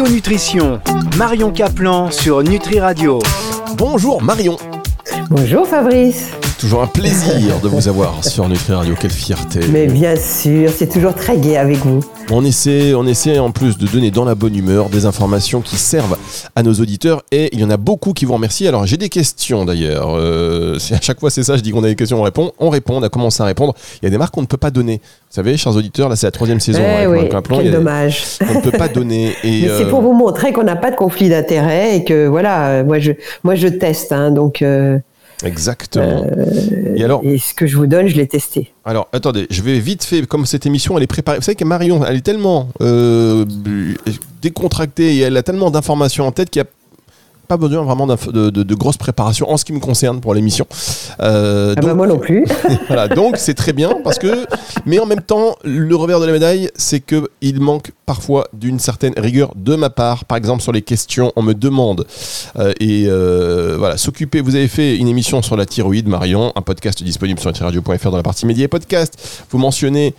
Bio Nutrition, Marion Caplan sur Nutri Radio. Bonjour Marion. Bonjour Fabrice. Toujours un plaisir de vous avoir sur Nutri Radio, quelle fierté. Mais bien sûr, c'est toujours très gai avec vous. On essaie, on essaie en plus de donner dans la bonne humeur des informations qui servent à nos auditeurs et il y en a beaucoup qui vous remercient. Alors j'ai des questions d'ailleurs. Euh, à chaque fois c'est ça, je dis qu'on a des questions, on répond. On répond, on a commencé à répondre. Il y a des marques qu'on ne peut pas donner. Vous savez, chers auditeurs, là c'est la troisième saison. Eh oui, quel dommage. On ne peut pas donner. Et, Mais c'est pour vous montrer qu'on n'a pas de conflit d'intérêt et que voilà, moi je, moi je teste, hein, donc. Euh, Exactement. Euh, et alors Et ce que je vous donne, je l'ai testé. Alors, attendez, je vais vite fait, comme cette émission, elle est préparée. Vous savez que Marion, elle est tellement euh, décontractée et elle a tellement d'informations en tête qu'il y a pas besoin vraiment de, de, grosses préparations en ce qui me concerne pour l'émission. Euh, ah bah moi non plus. voilà, donc c'est très bien parce que, mais en même temps, le revers de la médaille, c'est que il manque parfois d'une certaine rigueur de ma part. Par exemple, sur les questions, on me demande euh, et euh, voilà, s'occuper. Vous avez fait une émission sur la thyroïde, Marion, un podcast disponible sur radio.fr dans la partie médias et podcast. Vous mentionnez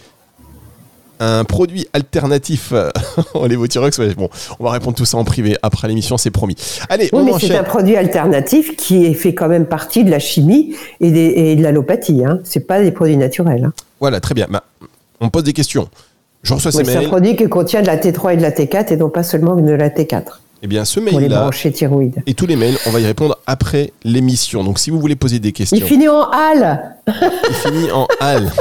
un produit alternatif au Levothyrox. Bon, on va répondre tout ça en privé après l'émission, c'est promis. Allez, oui, mais c'est un produit alternatif qui fait quand même partie de la chimie et, de l'allopathie. Hein. C'est pas des produits naturels. Hein. Voilà, très bien. Bah, on pose des questions. Je reçois ces mails. C'est un produit qui contient de la T3 et de la T4 et non pas seulement de la T4. Eh bien, ce mail-là et tous les mails, on va y répondre après l'émission. Donc, si vous voulez poser des questions. Il finit en hal. Il finit en hal.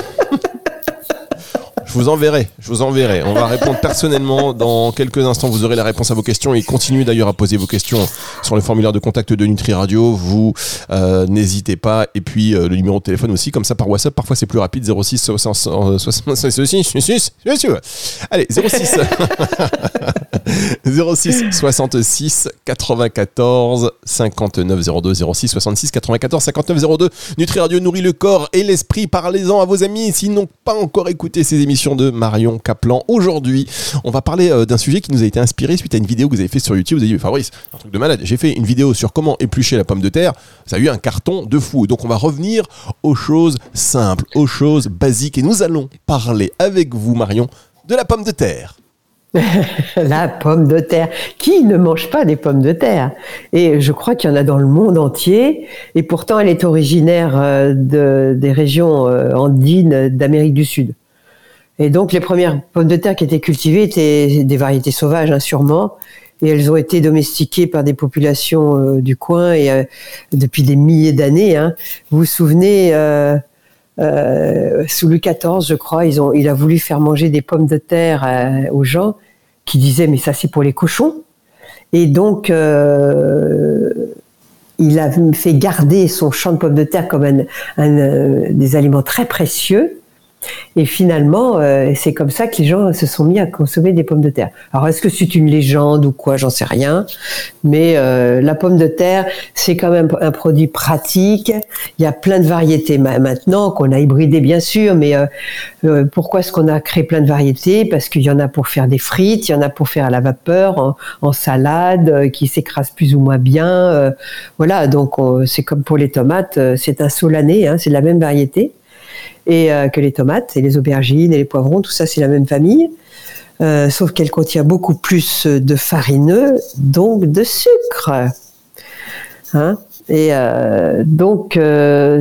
Je vous enverrai, je vous enverrai. On va répondre personnellement dans quelques instants. Vous aurez la réponse à vos questions et continuez d'ailleurs à poser vos questions sur le formulaire de contact de Nutri Radio. Vous euh, n'hésitez pas. Et puis euh, le numéro de téléphone aussi, comme ça par WhatsApp. Parfois c'est plus rapide 06 66 Allez 06 06 66 94 59 02 06 66 94 59 02. Nutri Radio nourrit le corps et l'esprit. Parlez-en à vos amis s'ils n'ont pas encore écouté ces émissions de Marion Kaplan. Aujourd'hui, on va parler euh, d'un sujet qui nous a été inspiré suite à une vidéo que vous avez fait sur YouTube. Vous avez dit, Fabrice, un truc de malade. J'ai fait une vidéo sur comment éplucher la pomme de terre. Ça a eu un carton de fou. Donc, on va revenir aux choses simples, aux choses basiques. Et nous allons parler avec vous, Marion, de la pomme de terre. la pomme de terre. Qui ne mange pas des pommes de terre? Et je crois qu'il y en a dans le monde entier. Et pourtant, elle est originaire euh, de, des régions euh, andines d'Amérique du Sud. Et donc les premières pommes de terre qui étaient cultivées étaient des variétés sauvages, hein, sûrement. Et elles ont été domestiquées par des populations euh, du coin et euh, depuis des milliers d'années. Hein. Vous vous souvenez, euh, sous Louis XIV, je crois, ils il a voulu faire manger des pommes de terre aux gens qui disaient mais ça c'est pour les cochons. Et donc il a fait garder son champ de pommes de terre comme des aliments très précieux. Et finalement, euh, c'est comme ça que les gens se sont mis à consommer des pommes de terre. Alors, est-ce que c'est une légende ou quoi? J'en sais rien. Mais euh, la pomme de terre, c'est quand même un produit pratique. Il y a plein de variétés maintenant qu'on a hybridé, bien sûr. Mais euh, pourquoi est-ce qu'on a créé plein de variétés? Parce qu'il y en a pour faire des frites, il y en a pour faire à la vapeur, en, salade, qui s'écrase plus ou moins bien. voilà, donc c'est comme pour les tomates, c'est un solané, hein, c'est la même variété et euh, que les tomates et les aubergines et les poivrons, tout ça c'est la même famille, euh, sauf qu'elle contient beaucoup plus de farineux, donc de sucre. Hein? Et euh, donc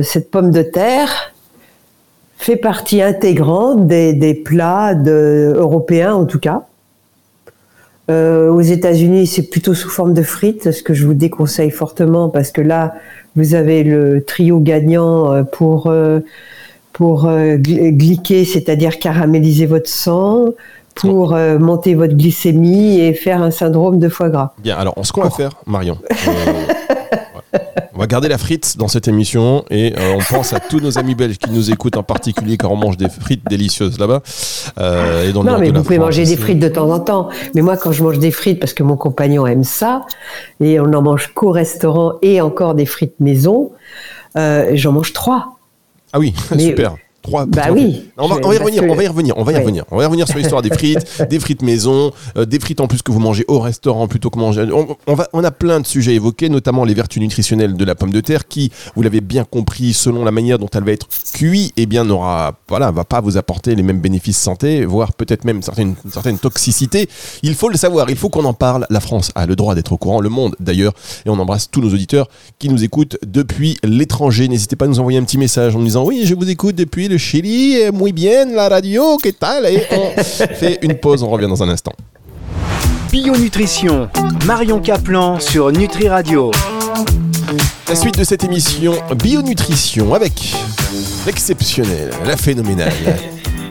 cette pomme de terre fait partie intégrante des, plats européens en tout cas. aux États-Unis, c'est plutôt sous forme de frites, ce que je vous déconseille fortement parce que là, vous avez le trio gagnant pour pour euh, glyquer, c'est-à-dire caraméliser votre sang, pour euh, monter votre glycémie et faire un syndrome de foie gras. Bien, alors ce qu'on va faire, Marion, euh, on va garder la frite dans cette émission et on pense à tous nos amis belges qui nous écoutent en particulier car on mange des frites délicieuses là-bas. et dans non, mais vous pouvez manger des frites de temps en temps. Mais moi, quand je mange des frites, parce que mon compagnon aime ça, et on en mange qu'au restaurant et encore des frites maison, j'en mange trois. Ah oui, super. Trois. Bah oui. On va, Je- on va y revenir, que- on va y revenir, on va y revenir. On va y revenir sur l'histoire des frites, des frites maison, euh, des frites en plus que vous mangez au restaurant plutôt que manger. On, on va, on a plein de sujets à évoquer, notamment les vertus nutritionnelles de la pomme de terre, qui, vous l'avez bien compris, selon la manière dont elle va être cuite, eh bien, n'aura, voilà, va pas vous apporter les mêmes bénéfices santé, voire peut-être même certaines, certaines toxicités. Il faut le savoir, il faut qu'on en parle. La France a le droit d'être au courant, le monde d'ailleurs, et on embrasse tous nos auditeurs qui nous écoutent depuis l'étranger. N'hésitez pas à nous envoyer un petit message en nous disant oui, je vous écoute depuis le Chili, eh, muy bien, la radio, que tal Et on fait une pause, on revient dans un instant. Bio-nutrition, Marion Caplan sur Nutri Radio. La suite de cette émission Bionutrition avec l'exceptionnel, la phénoménale,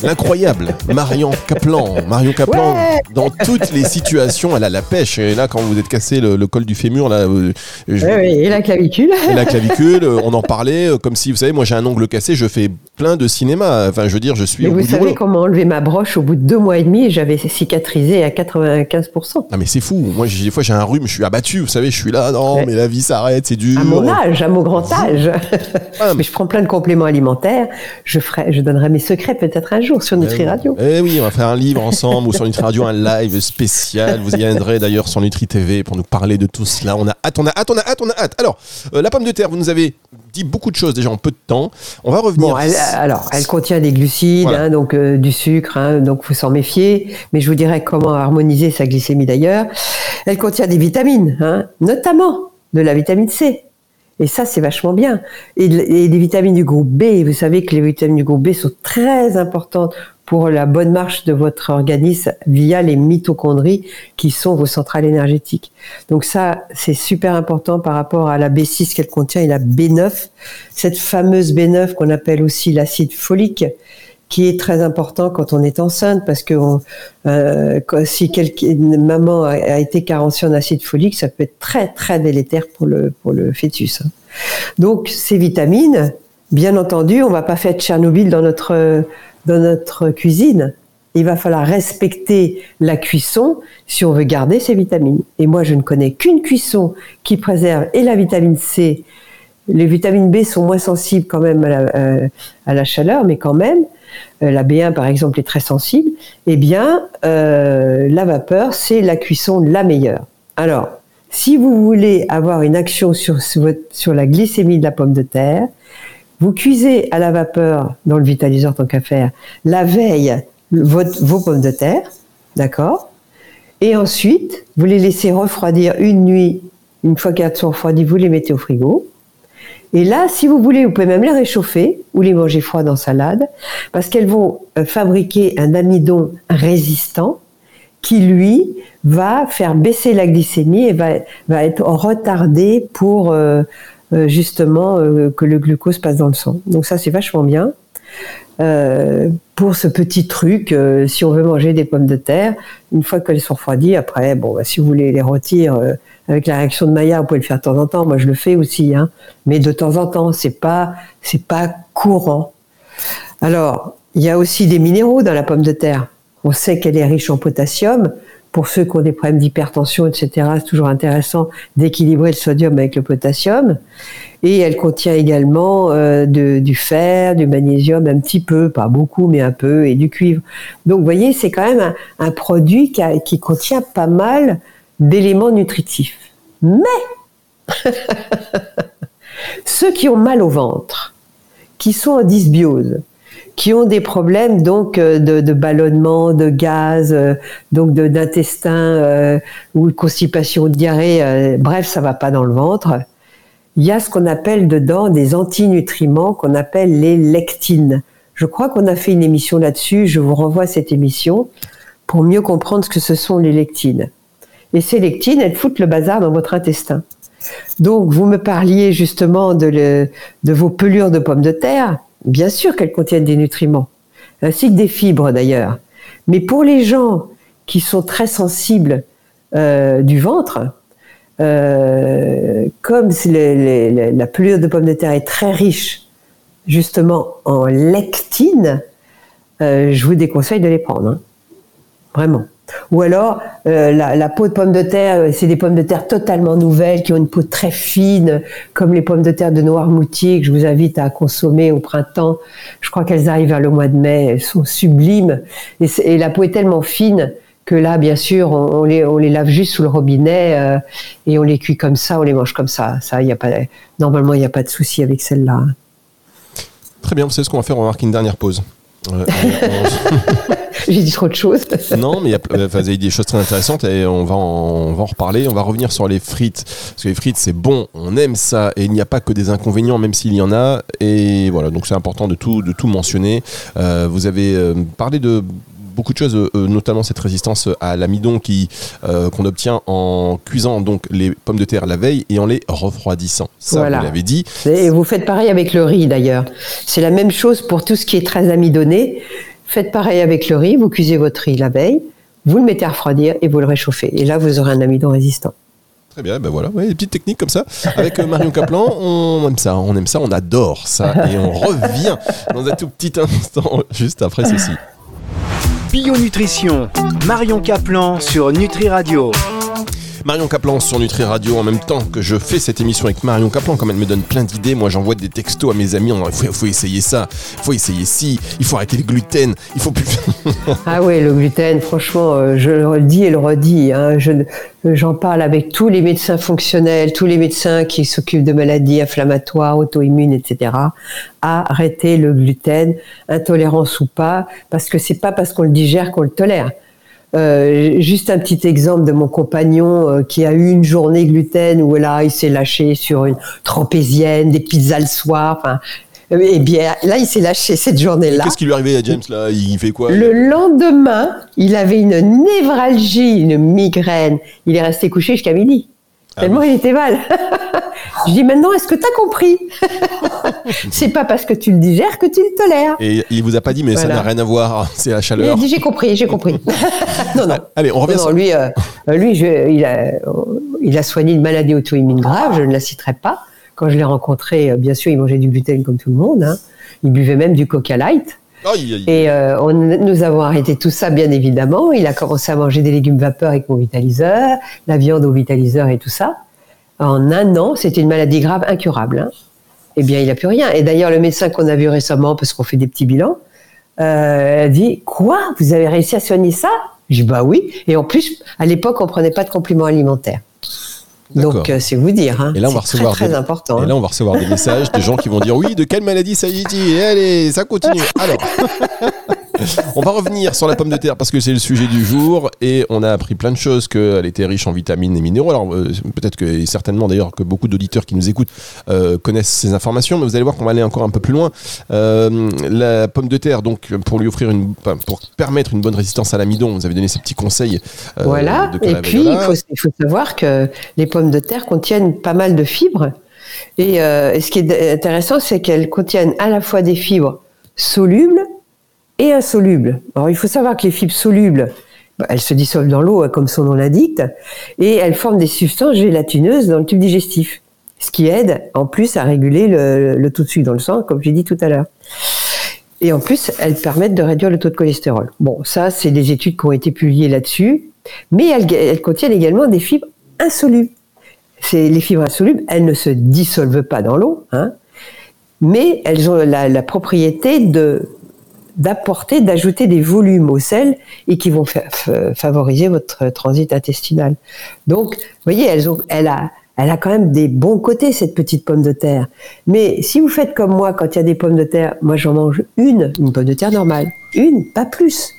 l'incroyable Marion Kaplan. Marion Kaplan, Ouais. dans toutes les situations, elle a la pêche. Et là, quand vous êtes cassé le, le col du fémur, là, euh, je- et la clavicule. et la clavicule, euh, on en parlait euh, comme si, vous savez, moi j'ai un ongle cassé, je fais plein de cinéma. Enfin, je veux dire, je suis Mais au vous bout savez rouleau. comment enlever ma broche au bout de deux mois et demi, j'avais cicatrisé à 95%. Ah mais c'est fou. Moi, des fois, j'ai un rhume, je suis abattu. Vous savez, je suis là. Non, Ouais. mais la vie s'arrête, c'est dur. À mon âge, à mon grand âge. Ah, Mais je prends plein de compléments alimentaires. Je ferai, je donnerai mes secrets peut-être un jour sur Nutri Radio. Eh oui, on va faire un livre ensemble ou sur Nutri Radio, un live spécial. Vous y viendrez d'ailleurs sur Nutri TV pour nous parler de tout cela. On a hâte, on a hâte, on a hâte, on a hâte. Alors, euh, la pomme de terre, vous nous avez beaucoup de choses déjà en peu de temps. On va revenir. Bon, elle- alors, elle contient des glucides, Voilà. hein, donc euh, du sucre, hein, donc faut s'en méfier. Mais je vous dirai comment harmoniser sa glycémie d'ailleurs. Elle contient des vitamines, hein, notamment de la vitamine C. Et ça, c'est vachement bien. Et, des vitamines du groupe B. Vous savez que les vitamines du groupe B sont très importantes pour la bonne marche de votre organisme via les mitochondries qui sont vos centrales énergétiques. Donc ça, c'est super important par rapport à la B6 qu'elle contient et la B9, cette fameuse B9 qu'on appelle aussi l'acide folique, qui est très important quand on est enceinte parce que euh, si une maman a, été carencée en acide folique, ça peut être très très délétère pour le pour le fœtus. hein. Donc ces vitamines, bien entendu, on va pas faire Tchernobyl dans notre dans notre cuisine. Il va falloir respecter la cuisson si on veut garder ces vitamines. Et moi, je ne connais qu'une cuisson qui préserve et la vitamine C. Les vitamines B sont moins sensibles quand même à la, euh, à la chaleur, mais quand même, la B1 par exemple est très sensible. Eh bien, euh, la vapeur, c'est la cuisson la meilleure. Alors, si vous voulez avoir une action sur, la glycémie de la pomme de terre, vous cuisez à la vapeur dans le vitaliseur tant qu'à faire la veille vos pommes de terre, d'accord? Et ensuite, vous les laissez refroidir une nuit. Une fois qu'elles sont refroidies, vous les mettez au frigo. Et là, si vous voulez, vous pouvez même les réchauffer ou les manger froides en salade, parce qu'elles vont euh, fabriquer un amidon résistant qui, lui, va faire baisser la glycémie et va, va être retardé pour euh, euh, justement que le glucose passe dans le sang. Donc ça, c'est vachement bien. Euh, pour ce petit truc, euh, si on veut manger des pommes de terre, une fois qu'elles sont refroidies, après, bon, bah, si vous voulez les rôtir euh, avec la réaction de Maillard, vous pouvez le faire de temps en temps. Moi, je le fais aussi, hein. mais de temps en temps, c'est pas, c'est pas courant. Alors, il y a aussi des minéraux dans la pomme de terre. On sait qu'elle est riche en potassium. Pour ceux qui ont des problèmes d'hypertension, etc., c'est toujours intéressant d'équilibrer le sodium avec le potassium. Et elle contient également euh, du fer, du magnésium, un petit peu, pas beaucoup, mais un peu, et du cuivre. Donc, vous voyez, c'est quand même un, produit qui contient pas mal d'éléments nutritifs. Mais ceux qui ont mal au ventre, qui sont en dysbiose, qui ont des problèmes donc euh, de, de ballonnement, de gaz, euh, donc d'intestin euh, ou constipation de diarrhée, euh, bref, ça va pas dans le ventre. Il y a ce qu'on appelle dedans des antinutriments qu'on appelle les lectines. Je crois qu'on a fait une émission là-dessus, je vous renvoie à cette émission pour mieux comprendre ce que ce sont les lectines. Et ces lectines, elles foutent le bazar dans votre intestin. Donc, vous me parliez justement de, le- de vos pelures de pommes de terre. Bien sûr qu'elles contiennent des nutriments, ainsi que des fibres d'ailleurs. Mais pour les gens qui sont très sensibles euh, du ventre, euh, comme la pelure de pommes de terre est très riche justement en lectine, euh, je vous déconseille de les prendre. hein. Vraiment. Ou alors, euh, la, peau de pomme de terre, euh, c'est des pommes de terre totalement nouvelles, qui ont une peau très fine, comme les pommes de terre de Noirmoutier, que je vous invite à consommer au printemps. Je crois qu'elles arrivent vers le mois de mai, elles sont sublimes. Et, la peau est tellement fine que là, bien sûr, on, les, on les, lave juste sous le robinet euh, et on les cuit comme ça, on les mange comme ça. ça y a pas, normalement, il n'y a pas de souci avec celle-là. Très bien, vous savez ce qu'on va faire, on va marquer une dernière pause. J'ai dit trop de choses. non, mais il y a, euh, vous avez dit des choses très intéressantes et on va, en, on va en reparler. On va revenir sur les frites. Parce que les frites, c'est bon, on aime ça et il n'y a pas que des inconvénients, même s'il y en a. Et voilà, donc c'est important de tout, de tout mentionner. Euh, vous avez euh, parlé de beaucoup de choses, notamment cette résistance à l'amidon qui euh, qu'on obtient en cuisant donc les pommes de terre la veille et en les refroidissant. Ça, vous l'avez dit. Et vous faites pareil avec le riz d'ailleurs. C'est la même chose pour tout ce qui est très amidonné. Faites pareil avec le riz. Vous cuisez votre riz la veille, vous le mettez à refroidir et vous le réchauffez. Et là, vous aurez un amidon résistant. Très bien, ben voilà, ouais, des petites techniques comme ça. Avec Marion Caplan, on aime ça, on aime ça, on adore ça. Et on revient dans un tout petit instant, juste après ceci. Bio Nutrition, Marion Caplan sur Nutri Radio. Marion Caplan sur Nutri Radio en même temps que je fais cette émission avec Marion Caplan, comme elle me donne plein d'idées, moi j'envoie des textos à mes amis, il faut, faut, essayer ça, faut essayer ci, il faut arrêter le gluten, il faut plus... ah oui, le gluten, franchement, euh, je le dis et le redis, hein, j'en parle avec tous les médecins fonctionnels, tous les médecins qui s'occupent de maladies inflammatoires, auto-immunes, etc. Arrêter le gluten, intolérance ou pas, parce que c'est pas parce qu'on le digère qu'on le tolère. Euh, juste un petit exemple de mon compagnon euh, qui a eu une journée gluten où là il s'est lâché sur une trapézienne, des pizzas le soir. Enfin, et eh bien là il s'est lâché cette journée-là. Qu'est-ce qui lui est arrivé à James là? Il fait quoi? Le lendemain, il avait une névralgie, une migraine. Il est resté couché jusqu'à midi. Ah Tellement il était mal. Je dis maintenant, est-ce que tu as compris C'est pas parce que tu le digères que tu le tolères. Et il vous a pas dit, mais ça n'a rien à voir, c'est la chaleur. Il a dit, j'ai compris, j'ai compris. non, non. Allez, on revient sur... Lui, euh, lui il, a, il a soigné une maladie auto-immune grave, je ne la citerai pas. Quand je l'ai rencontré, euh, bien sûr, il mangeait du gluten comme tout le monde. Hein. Il buvait même du Coca Light. Et euh, on, nous avons arrêté tout ça, bien évidemment. Il a commencé à manger des légumes vapeur avec mon vitaliseur, la viande au vitaliseur et tout ça. En un an, c'était une maladie grave, incurable. Hein. Eh bien, il n'a plus rien. Et d'ailleurs, le médecin qu'on a vu récemment, parce qu'on fait des petits bilans, euh, a dit Quoi? Vous avez réussi à soigner ça? Je dis Bah oui. Et en plus, à l'époque, on prenait pas de compléments alimentaires. Donc euh, c'est vous dire. Hein. Et là on va recevoir très, important. Et là on va recevoir des messages de gens qui vont dire oui de quelle maladie ça y est allez ça continue. Alors on va revenir sur la pomme de terre parce que c'est le sujet du jour et on a appris plein de choses qu'elle était riche en vitamines et minéraux. Alors euh, peut-être que et certainement d'ailleurs que beaucoup d'auditeurs qui nous écoutent euh, connaissent ces informations, mais vous allez voir qu'on va aller encore un peu plus loin. Euh, la pomme de terre, donc pour lui offrir une, pour permettre une bonne résistance à l'amidon, vous avez donné ces petits conseils. voilà. et puis il faut, il faut, savoir que les pommes de terre contiennent pas mal de fibres. Et, et ce qui est intéressant, c'est qu'elles contiennent à la fois des fibres solubles et insolubles. Alors il faut savoir que les fibres solubles, bah, elles se dissolvent dans l'eau, hein, comme son nom l'indique, et elles forment des substances gélatineuses dans le tube digestif, ce qui aide en plus à réguler le, taux de sucre dans le sang, comme j'ai dit tout à l'heure. Et en plus, elles permettent de réduire le taux de cholestérol. Bon, ça, c'est des études qui ont été publiées là-dessus, mais elles, contiennent également des fibres insolubles. C'est les fibres insolubles, elles ne se dissolvent pas dans l'eau, hein, mais elles ont la propriété de d'apporter, d'ajouter des volumes au sel et qui vont favoriser votre transit intestinal. Donc, vous voyez, elles ont, elle a, elle a quand même des bons côtés cette petite pomme de terre. Mais si vous faites comme moi, quand il y a des pommes de terre, moi j'en mange une, une pomme de terre normale, une, pas plus,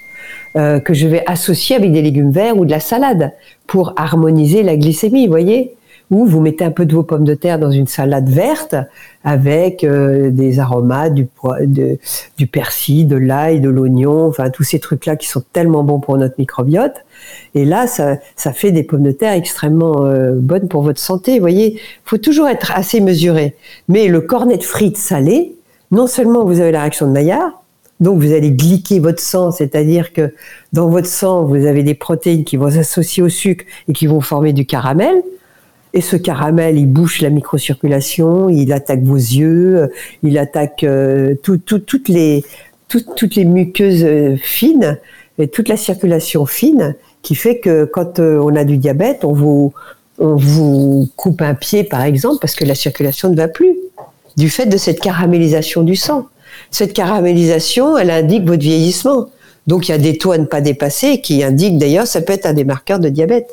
euh, que je vais associer avec des légumes verts ou de la salade pour harmoniser la glycémie, vous voyez ou vous mettez un peu de vos pommes de terre dans une salade verte avec euh, des aromates, du, de, du persil, de l'ail, de l'oignon, enfin tous ces trucs-là qui sont tellement bons pour notre microbiote. Et là, ça, ça fait des pommes de terre extrêmement euh, bonnes pour votre santé. Vous voyez, faut toujours être assez mesuré. Mais le cornet de frites salé, non seulement vous avez la réaction de Maillard, donc vous allez glyquer votre sang, c'est-à-dire que dans votre sang, vous avez des protéines qui vont s'associer au sucre et qui vont former du caramel. Et ce caramel, il bouche la microcirculation, il attaque vos yeux, il attaque euh, toutes les toutes les muqueuses euh, fines et toute la circulation fine. qui fait que quand euh, on a du diabète, on vous, on vous coupe un pied, par exemple, parce que la circulation ne va plus, du fait de cette caramélisation du sang. Cette caramélisation, elle indique votre vieillissement. Donc il y a des taux à ne pas dépasser qui indiquent d'ailleurs, ça peut être un des marqueurs de diabète,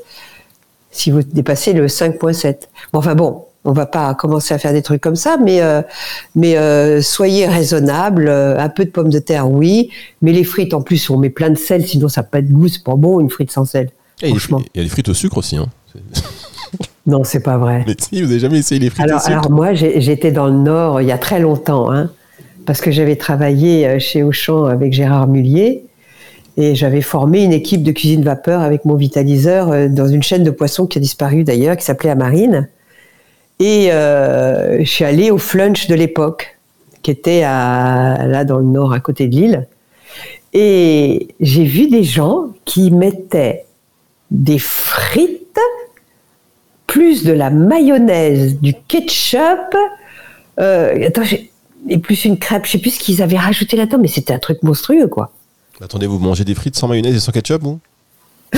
si vous dépassez le 5.7. Bon, enfin bon, on va pas commencer à faire des trucs comme ça, mais euh, mais euh, soyez raisonnable. euh, un peu de pommes de terre, oui, mais les frites en plus, on met plein de sel, sinon ça n'a pas de goût. C'est pas bon une frite sans sel. Et il y a des Franchement. fri- il y a des frites au sucre aussi. Hein. Non, c'est pas vrai. Mais si, vous avez jamais essayé les frites au Alors, sucre alors moi, j'étais dans le Nord il y a très longtemps, hein, parce que j'avais travaillé chez Auchan avec Gérard Mullier et j'avais formé une équipe de cuisine vapeur avec mon vitaliseur euh, dans une chaîne de poissons qui a disparu d'ailleurs, qui s'appelait Amarine. Et euh, je suis allée au flunch de l'époque, qui était là dans le Nord, à côté de Lille. Et j'ai vu des gens qui mettaient des frites plus de la mayonnaise, du ketchup, euh, et plus une crêpe, je sais plus ce qu'ils avaient rajouté là-dedans, mais c'était un truc monstrueux, quoi. Attendez, vous mangez des frites sans mayonnaise et sans ketchup, vous?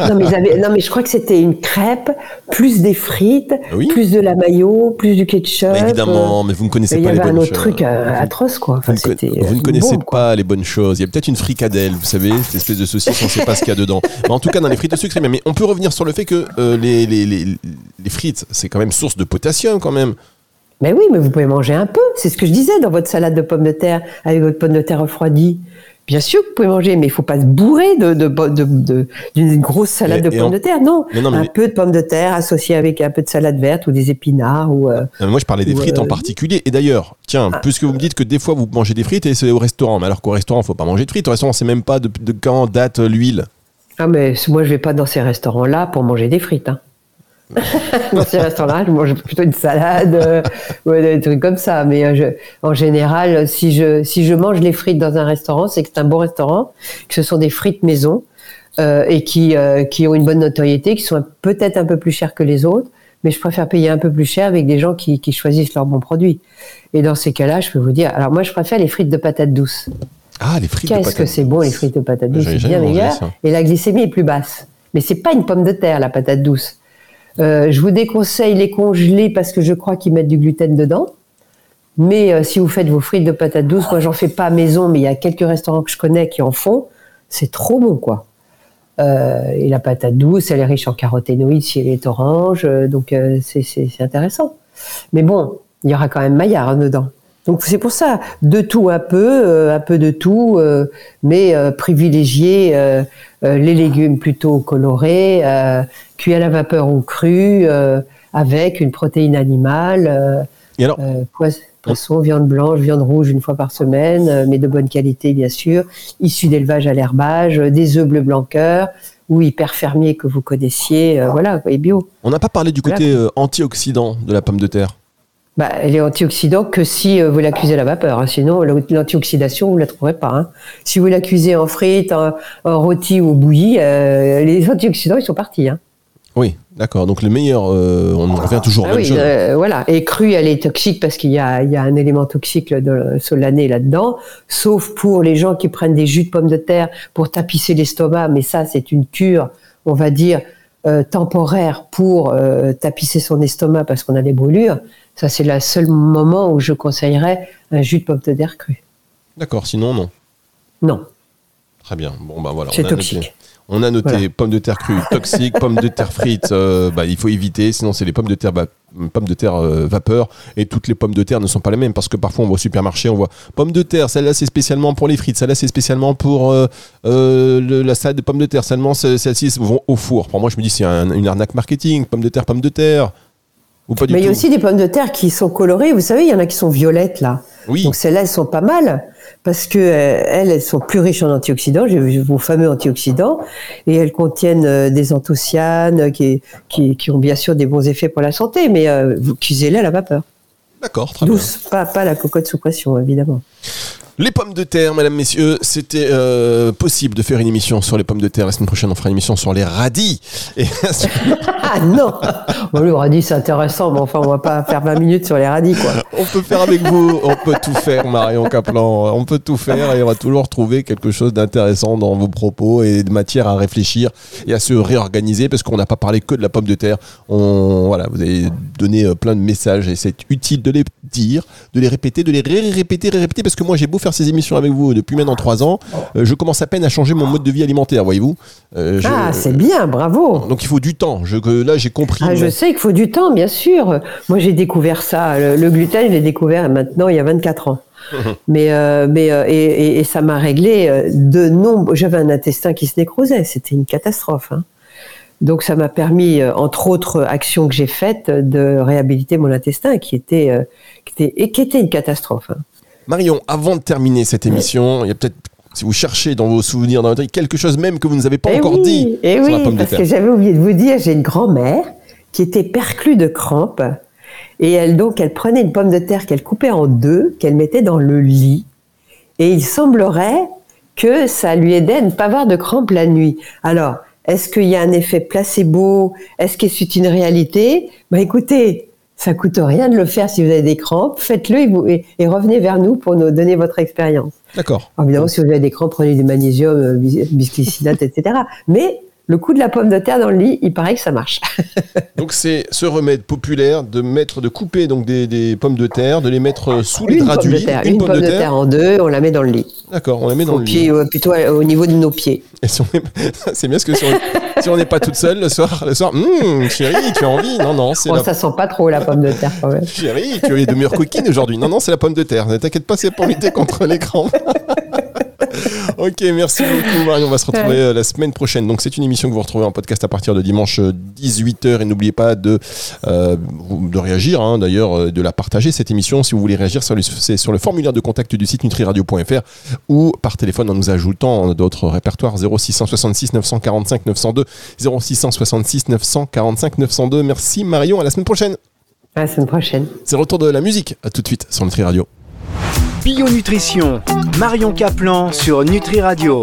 Non mais, non, je crois que c'était une crêpe, plus des frites, Oui. plus de la mayo, plus du ketchup. Évidemment, mais vous ne euh, connaissez Il y pas les avait un bonnes autre choses. truc euh, atroce, quoi. Enfin, Vous, ne vous euh, ne connaissez bombe, pas les bonnes choses. Il y a peut-être une fricadelle, vous savez, cette espèce de saucisse, on ne sait pas ce qu'il y a dedans. Mais en tout cas, dans les frites de sucre, c'est bien. Mais on peut revenir sur le fait que euh, les, les, les, les frites, c'est quand même source de potassium, quand même. Mais oui, mais vous pouvez manger un peu. C'est ce que je disais dans votre salade de pommes de terre avec votre pomme de terre refroidie. Bien sûr que vous pouvez manger, mais il faut pas se bourrer de, de, de- de- d'une grosse salade de pommes en- de terre. Non, Mais non, mais- un peu de pommes de terre associé avec un peu de salade verte ou des épinards ou. euh, Euh, moi, je parlais des frites euh, en particulier. Et d'ailleurs, tiens, puisque vous me dites que des fois vous mangez des frites et c'est au restaurant, mais alors qu'au restaurant, faut pas manger de frites. Au restaurant, c'est même pas de, de quand date euh, l'huile. Ah mais moi je vais pas dans ces restaurants-là pour manger des frites. Hein. dans ces restaurants-là, je mange plutôt une salade euh, ou des trucs comme ça. Mais euh, je, en général, si je si je mange les frites dans un restaurant, c'est que c'est un bon restaurant, que ce sont des frites maison euh, et qui euh, qui ont une bonne notoriété, qui sont peut-être un peu plus chères que les autres. Mais je préfère payer un peu plus cher avec des gens qui, qui choisissent leurs bons produits. Et dans ces cas-là, je peux vous dire. Alors moi, je préfère les frites de patates douces. Ah, les frites de Qu'est-ce patates. que c'est bon les frites de patates douces, c'est bien meilleur. Et la glycémie est plus basse. Mais c'est pas une pomme de terre la patate douce. Euh, je vous déconseille les congelés parce que je crois qu'ils mettent du gluten dedans. Mais euh, si vous faites vos frites de patates douces, moi j'en fais pas à maison, mais il y a quelques restaurants que je connais qui en font. C'est trop bon quoi. Euh, et la patate douce, elle est riche en caroténoïdes si elle est orange, donc c'est- intéressant. Mais bon, il y aura quand même Maillard hein, dedans. Donc c'est pour ça, de tout un peu, un peu de tout, mais privilégier les légumes plutôt colorés, cuits à la vapeur ou crus, euh, avec une protéine animale, euh, Et alors, euh, pois- poisson, viande blanche, viande rouge une fois par semaine, mais de bonne qualité bien sûr, issus d'élevage à l'herbage, des œufs bleu blanc cœur ou hyper fermiers que vous connaissiez, euh, voilà, et bio. on n'a pas parlé du côté euh, antioxydant de la pomme de terre. Bah, elle est antioxydant que si euh, vous la cuisez à la vapeur. hein. Sinon, l'antioxydation, vous la trouverez pas. hein. Si vous la cuisez en frites, en, en rôti ou bouilli, euh, les antioxydants, ils sont partis. Hein. Oui, d'accord. Donc le meilleur, euh, on en revient toujours à Ah la même oui, chose. euh, voilà. Et crue, elle est toxique parce qu'il y a, il y a un élément toxique de solané là-dedans. Sauf pour les gens qui prennent des jus de pommes de terre pour tapisser l'estomac. Mais ça, c'est une cure, on va dire, euh, temporaire pour tapisser son estomac parce qu'on a des brûlures. Ça, c'est le seul moment où je conseillerais un jus de pommes de terre cru. D'accord, sinon non. Non, Très bien. Bon, bah voilà. c'est noté. On a noté Voilà. pommes de terre crues toxiques, pommes de terre frites, euh, bah, il faut éviter, sinon c'est les pommes de terre, pommes de terre euh, vapeur, et toutes les pommes de terre ne sont pas les mêmes, parce que parfois on va au supermarché, on voit pommes de terre, celle-là c'est spécialement pour les frites, celle-là c'est spécialement pour euh, le- la salade de pommes de terre, seulement ce- celles-ci vont au four. Pour moi je me dis c'est un- une arnaque marketing, pommes de terre, pommes de terre, ou pas du Mais il y a aussi des pommes de terre qui sont colorées. Vous savez, il y en a qui sont violettes là. Oui, Donc celles-là, elles sont pas mal parce que euh, elles, elles sont plus riches en antioxydants, vos fameux antioxydants, et elles contiennent euh, des anthocyanes qui, qui, qui ont bien sûr des bons effets pour la santé, mais euh, vous cuisez-les à la vapeur, d'accord, très bien. douce, pas, pas la cocotte sous pression évidemment. Les pommes de terre, mesdames, messieurs, c'était euh, possible de faire une émission sur les pommes de terre. La semaine prochaine, on fera une émission sur les radis. Et Ah non bon, Le radis, c'est intéressant, mais enfin, on va pas faire 20 minutes sur les radis, quoi. on peut faire avec vous, on peut tout faire, Marion Caplan. On peut tout faire et on va toujours trouver quelque chose d'intéressant dans vos propos et de matière à réfléchir et à se réorganiser parce qu'on n'a pas parlé que de la pomme de terre. On, voilà, vous avez donné euh, plein de messages et c'est utile de les dire, de les répéter, de les ré- répéter, ré- répéter parce que moi j'ai beau faire ces émissions avec vous depuis maintenant trois ans, euh, je commence à peine à changer mon mode de vie alimentaire, voyez-vous. Euh, je- Ah, c'est bien, bravo Donc il faut du temps. Je, là j'ai compris. Ah, je sais qu'il faut du temps, bien sûr. Moi, j'ai découvert ça. Le, le gluten, je l'ai découvert maintenant il y a 24 ans. mais euh, mais euh, et, et- et ça m'a réglé de nombreux. J'avais un intestin qui se nécrosait. C'était une catastrophe. hein. Donc, ça m'a permis, entre autres actions que j'ai faites, de réhabiliter mon intestin, qui était euh, qui était et qui était une catastrophe. hein. Marion, avant de terminer cette émission, il y a peut-être, si vous cherchez dans vos souvenirs, dans votre vie, quelque chose même que vous ne nous avez pas Eh encore oui, dit eh sur oui, la pomme de parce terre. que j'avais oublié de vous dire, j'ai une grand-mère qui était perclue de crampes et elle donc elle prenait une pomme de terre qu'elle coupait en deux, qu'elle mettait dans le lit et il semblerait que ça lui aidait à ne pas avoir de crampes la nuit. Alors, est-ce qu'il y a un effet placebo? Est-ce que c'est une réalité? Bah écoutez, ça coûte rien de le faire si vous avez des crampes, faites-le et, vous- et- et revenez vers nous pour nous donner votre expérience. D'accord. Évidemment, si vous avez des crampes, prenez du magnésium, euh, bis- bisglycinate, etc. Mais le coup de la pomme de terre dans le lit, il paraît que ça marche. Donc c'est ce remède populaire de mettre, de couper donc des, des pommes de terre, de les mettre euh, sous les draps du lit, terre, une, pomme de terre. en deux, on la met dans le lit. D'accord, on la met dans Au le pied, lit. euh, plutôt euh, au niveau de nos pieds. Et si on c'est bien parce que si on, si n'est pas toute seule le soir, le soir, Hum, chérie, tu as envie Non, non, c'est Bon, la ça sent pas trop la pomme de terre quand même. Chérie, tu as eu de meilleures coquines aujourd'hui. Non, non, c'est la pomme de terre. Ne t'inquiète pas, c'est pour lutter contre les crampes. ok, merci beaucoup, Marion. On va se retrouver Ouais. euh, la semaine prochaine. Donc, c'est une émission que vous retrouvez en podcast à partir de dimanche 18h. Et n'oubliez pas de, euh, de réagir, hein, d'ailleurs, euh, de la partager, cette émission. Si vous voulez réagir, sur le- c'est sur le formulaire de contact du site nutriradio.fr ou par téléphone en nous ajoutant d'autres répertoires 0666 945 902 0666 945 902. Merci, Marion. À la semaine prochaine. À la semaine prochaine. C'est le retour de la musique. À tout de suite sur Nutri Radio. Bio Nutrition, Marion Caplan sur Nutri Radio.